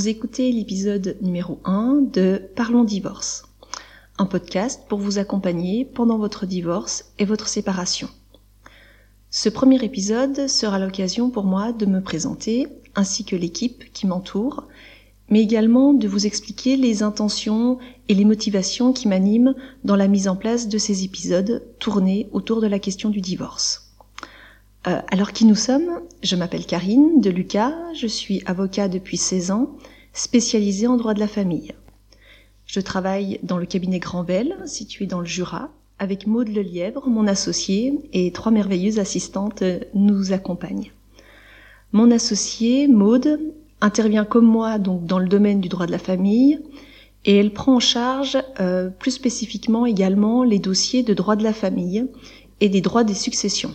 Vous écoutez l'épisode numéro 1 de Parlons divorce, un podcast pour vous accompagner pendant votre divorce et votre séparation. Ce premier épisode sera l'occasion pour moi de me présenter, ainsi que l'équipe qui m'entoure, mais également de vous expliquer les intentions et les motivations qui m'animent dans la mise en place de ces épisodes tournés autour de la question du divorce. Euh, alors qui nous sommes? Je m'appelle Karine de Lucas, je suis avocat depuis 16 ans, spécialisée en droit de la famille. Je travaille dans le cabinet Grandvel, situé dans le Jura, avec Maude Lelièvre, mon associé, et trois merveilleuses assistantes nous accompagnent. Mon associé, Maude, intervient comme moi donc dans le domaine du droit de la famille, et elle prend en charge euh, plus spécifiquement également les dossiers de droit de la famille et des droits des successions.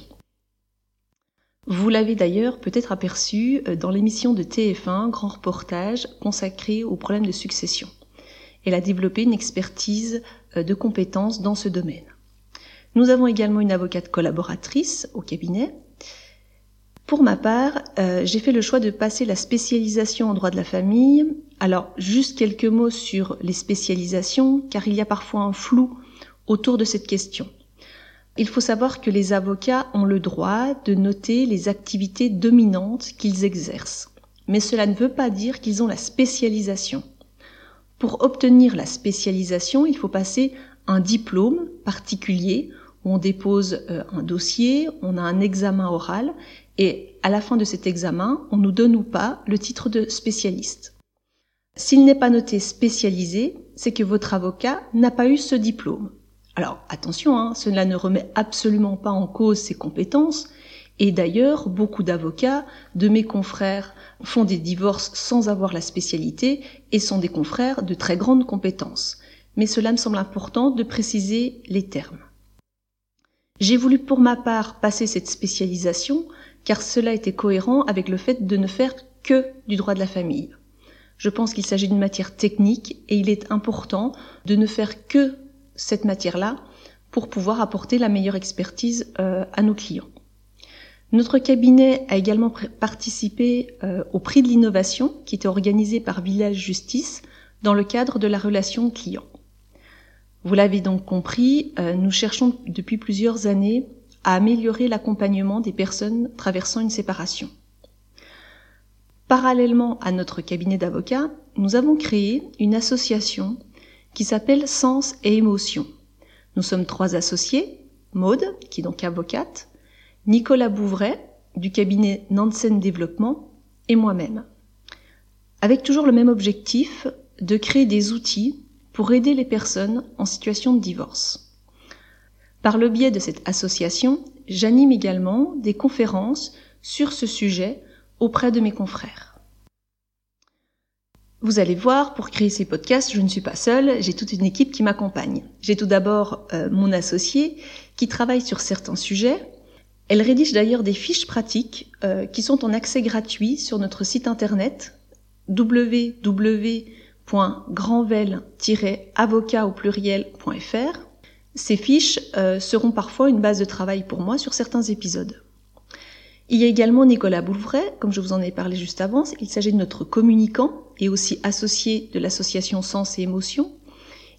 Vous l'avez d'ailleurs peut-être aperçu euh, dans l'émission de TF1 Grand Reportage consacrée aux problèmes de succession. Elle a développé une expertise euh, de compétences dans ce domaine. Nous avons également une avocate collaboratrice au cabinet. Pour ma part, euh, j'ai fait le choix de passer la spécialisation en droit de la famille. Alors, juste quelques mots sur les spécialisations, car il y a parfois un flou autour de cette question. Il faut savoir que les avocats ont le droit de noter les activités dominantes qu'ils exercent. Mais cela ne veut pas dire qu'ils ont la spécialisation. Pour obtenir la spécialisation, il faut passer un diplôme particulier où on dépose euh, un dossier, on a un examen oral et à la fin de cet examen, on nous donne ou pas le titre de spécialiste. S'il n'est pas noté spécialisé, c'est que votre avocat n'a pas eu ce diplôme. Alors attention, hein, cela ne remet absolument pas en cause ses compétences. Et d'ailleurs, beaucoup d'avocats de mes confrères font des divorces sans avoir la spécialité et sont des confrères de très grandes compétences. Mais cela me semble important de préciser les termes. J'ai voulu pour ma part passer cette spécialisation car cela était cohérent avec le fait de ne faire que du droit de la famille. Je pense qu'il s'agit d'une matière technique et il est important de ne faire que cette matière-là pour pouvoir apporter la meilleure expertise euh, à nos clients. Notre cabinet a également participé euh, au prix de l'innovation qui était organisé par Village Justice dans le cadre de la relation client. Vous l'avez donc compris, euh, nous cherchons depuis plusieurs années à améliorer l'accompagnement des personnes traversant une séparation. Parallèlement à notre cabinet d'avocats, nous avons créé une association qui s'appelle Sens et Émotion. Nous sommes trois associés, Maude, qui est donc avocate, Nicolas Bouvray, du cabinet Nansen Développement, et moi-même. Avec toujours le même objectif de créer des outils pour aider les personnes en situation de divorce. Par le biais de cette association, j'anime également des conférences sur ce sujet auprès de mes confrères. Vous allez voir, pour créer ces podcasts, je ne suis pas seule, j'ai toute une équipe qui m'accompagne. J'ai tout d'abord euh, mon associé qui travaille sur certains sujets. Elle rédige d'ailleurs des fiches pratiques euh, qui sont en accès gratuit sur notre site internet www.grandvel-avocat. Ces fiches euh, seront parfois une base de travail pour moi sur certains épisodes. Il y a également Nicolas Boulvray, comme je vous en ai parlé juste avant. Il s'agit de notre communicant et aussi associé de l'association Sens et Émotions.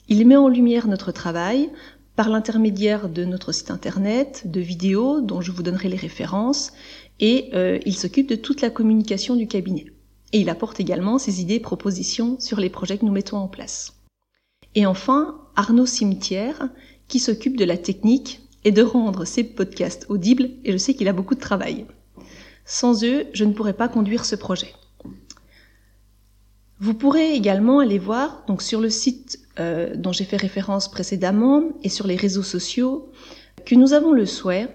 Il met en lumière notre travail par l'intermédiaire de notre site internet, de vidéos dont je vous donnerai les références, et euh, il s'occupe de toute la communication du cabinet. Et il apporte également ses idées et propositions sur les projets que nous mettons en place. Et enfin, Arnaud Cimetière, qui s'occupe de la technique et de rendre ces podcasts audibles, et je sais qu'il a beaucoup de travail. Sans eux, je ne pourrais pas conduire ce projet. Vous pourrez également aller voir donc sur le site euh, dont j'ai fait référence précédemment et sur les réseaux sociaux que nous avons le souhait,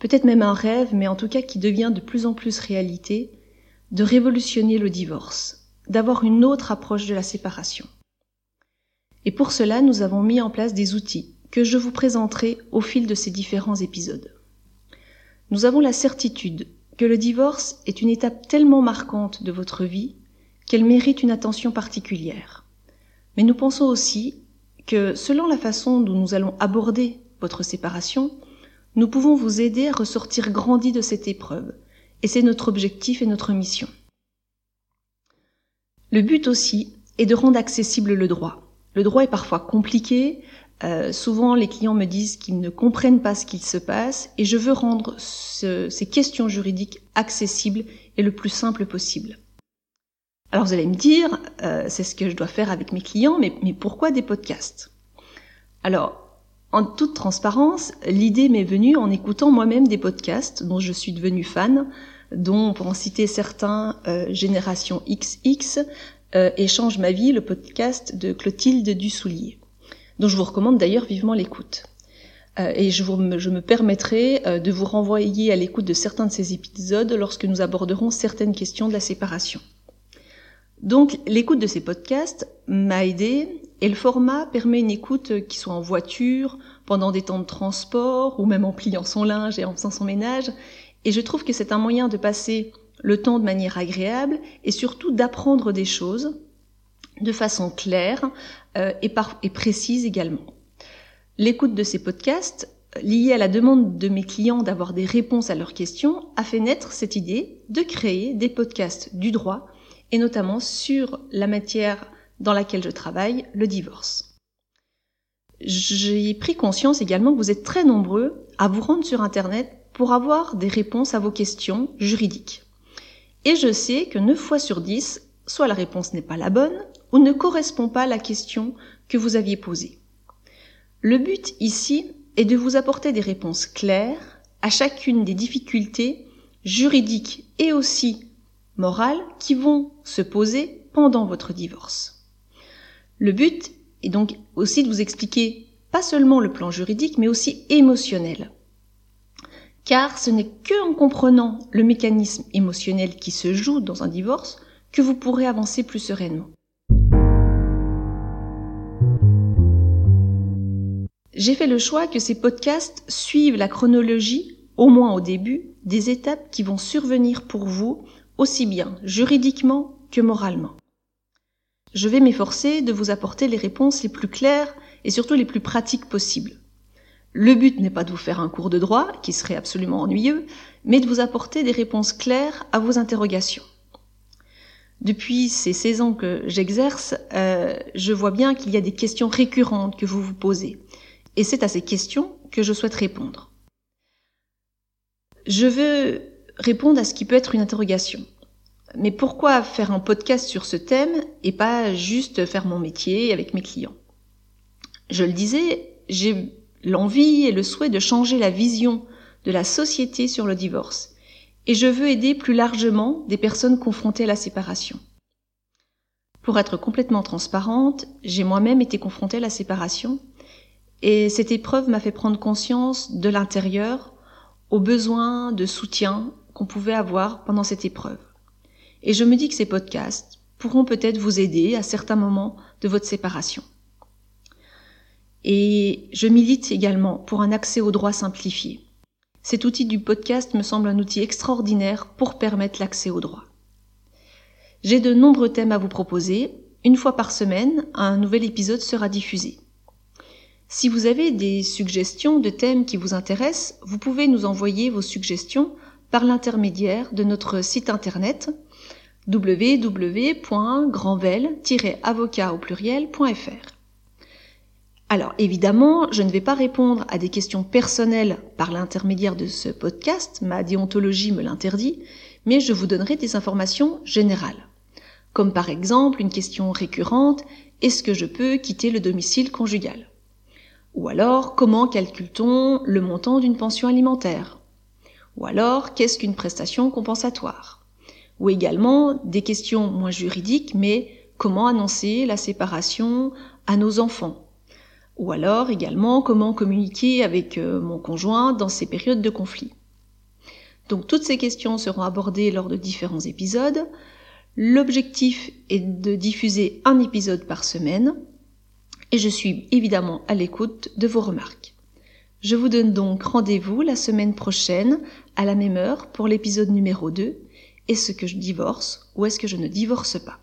peut-être même un rêve, mais en tout cas qui devient de plus en plus réalité, de révolutionner le divorce, d'avoir une autre approche de la séparation. Et pour cela, nous avons mis en place des outils que je vous présenterai au fil de ces différents épisodes. Nous avons la certitude que le divorce est une étape tellement marquante de votre vie qu'elle mérite une attention particulière. Mais nous pensons aussi que selon la façon dont nous allons aborder votre séparation, nous pouvons vous aider à ressortir grandi de cette épreuve, et c'est notre objectif et notre mission. Le but aussi est de rendre accessible le droit. Le droit est parfois compliqué, euh, souvent les clients me disent qu'ils ne comprennent pas ce qu'il se passe et je veux rendre ces questions juridiques accessibles et le plus simple possible. Alors vous allez me dire, euh, c'est ce que je dois faire avec mes clients, mais, pourquoi des podcasts? Alors, en toute transparence, l'idée m'est venue en écoutant moi-même des podcasts dont je suis devenue fan, dont, pour en citer certains, euh, Génération XX, euh, Échange ma vie, le podcast de Clotilde Dussoulier, dont je vous recommande d'ailleurs vivement l'écoute. Euh, et je, me permettrai euh, de vous renvoyer à l'écoute de certains de ces épisodes lorsque nous aborderons certaines questions de la séparation. Donc l'écoute de ces podcasts m'a aidé et le format permet une écoute qui soit en voiture, pendant des temps de transport ou même en pliant son linge et en faisant son ménage. Et je trouve que c'est un moyen de passer le temps de manière agréable et surtout d'apprendre des choses de façon claire euh, et, et précise également. L'écoute de ces podcasts, liée à la demande de mes clients d'avoir des réponses à leurs questions, a fait naître cette idée de créer des podcasts du droit et notamment sur la matière dans laquelle je travaille, le divorce. J'ai pris conscience également que vous êtes très nombreux à vous rendre sur Internet pour avoir des réponses à vos questions juridiques. Et je sais que 9 fois sur 10, soit la réponse n'est pas la bonne, ou ne correspond pas à la question que vous aviez posée. Le but ici est de vous apporter des réponses claires à chacune des difficultés juridiques et aussi morales qui vont se poser pendant votre divorce. Le but est donc aussi de vous expliquer pas seulement le plan juridique, mais aussi émotionnel. Car ce n'est que en comprenant le mécanisme émotionnel qui se joue dans un divorce que vous pourrez avancer plus sereinement. J'ai fait le choix que ces podcasts suivent la chronologie, au moins au début, des étapes qui vont survenir pour vous aussi bien juridiquement que moralement. Je vais m'efforcer de vous apporter les réponses les plus claires et surtout les plus pratiques possibles. Le but n'est pas de vous faire un cours de droit, qui serait absolument ennuyeux, mais de vous apporter des réponses claires à vos interrogations. Depuis ces 16 ans que j'exerce, euh, je vois bien qu'il y a des questions récurrentes que vous vous posez. Et c'est à ces questions que je souhaite répondre. Je veux répondre à ce qui peut être une interrogation. Mais pourquoi faire un podcast sur ce thème et pas juste faire mon métier avec mes clients? Je le disais, j'ai l'envie et le souhait de changer la vision de la société sur le divorce. Et je veux aider plus largement des personnes confrontées à la séparation. Pour être complètement transparente, j'ai moi-même été confrontée à la séparation et cette épreuve m'a fait prendre conscience de l'intérieur, aux besoins de soutien qu'on pouvait avoir pendant cette épreuve. Et je me dis que ces podcasts pourront peut-être vous aider à certains moments de votre séparation. Et je milite également pour un accès au droit simplifié. Cet outil du podcast me semble un outil extraordinaire pour permettre l'accès au droit. J'ai de nombreux thèmes à vous proposer. Une fois par semaine, un nouvel épisode sera diffusé. Si vous avez des suggestions de thèmes qui vous intéressent, vous pouvez nous envoyer vos suggestions par l'intermédiaire de notre site internet www.grandvel-avocat. Alors évidemment, je ne vais pas répondre à des questions personnelles par l'intermédiaire de ce podcast, ma déontologie me l'interdit, mais je vous donnerai des informations générales. Comme par exemple une question récurrente, est-ce que je peux quitter le domicile conjugal? Ou alors, comment calcule-t-on le montant d'une pension alimentaire? Ou alors, qu'est-ce qu'une prestation compensatoire? Ou également, des questions moins juridiques, mais comment annoncer la séparation à nos enfants? Ou alors, également, comment communiquer avec euh, mon conjoint dans ces périodes de conflit? Donc, toutes ces questions seront abordées lors de différents épisodes. L'objectif est de diffuser un épisode par semaine et je suis évidemment à l'écoute de vos remarques. Je vous donne donc rendez-vous la semaine prochaine à la même heure pour l'épisode numéro 2. Est-ce que je divorce ou est-ce que je ne divorce pas?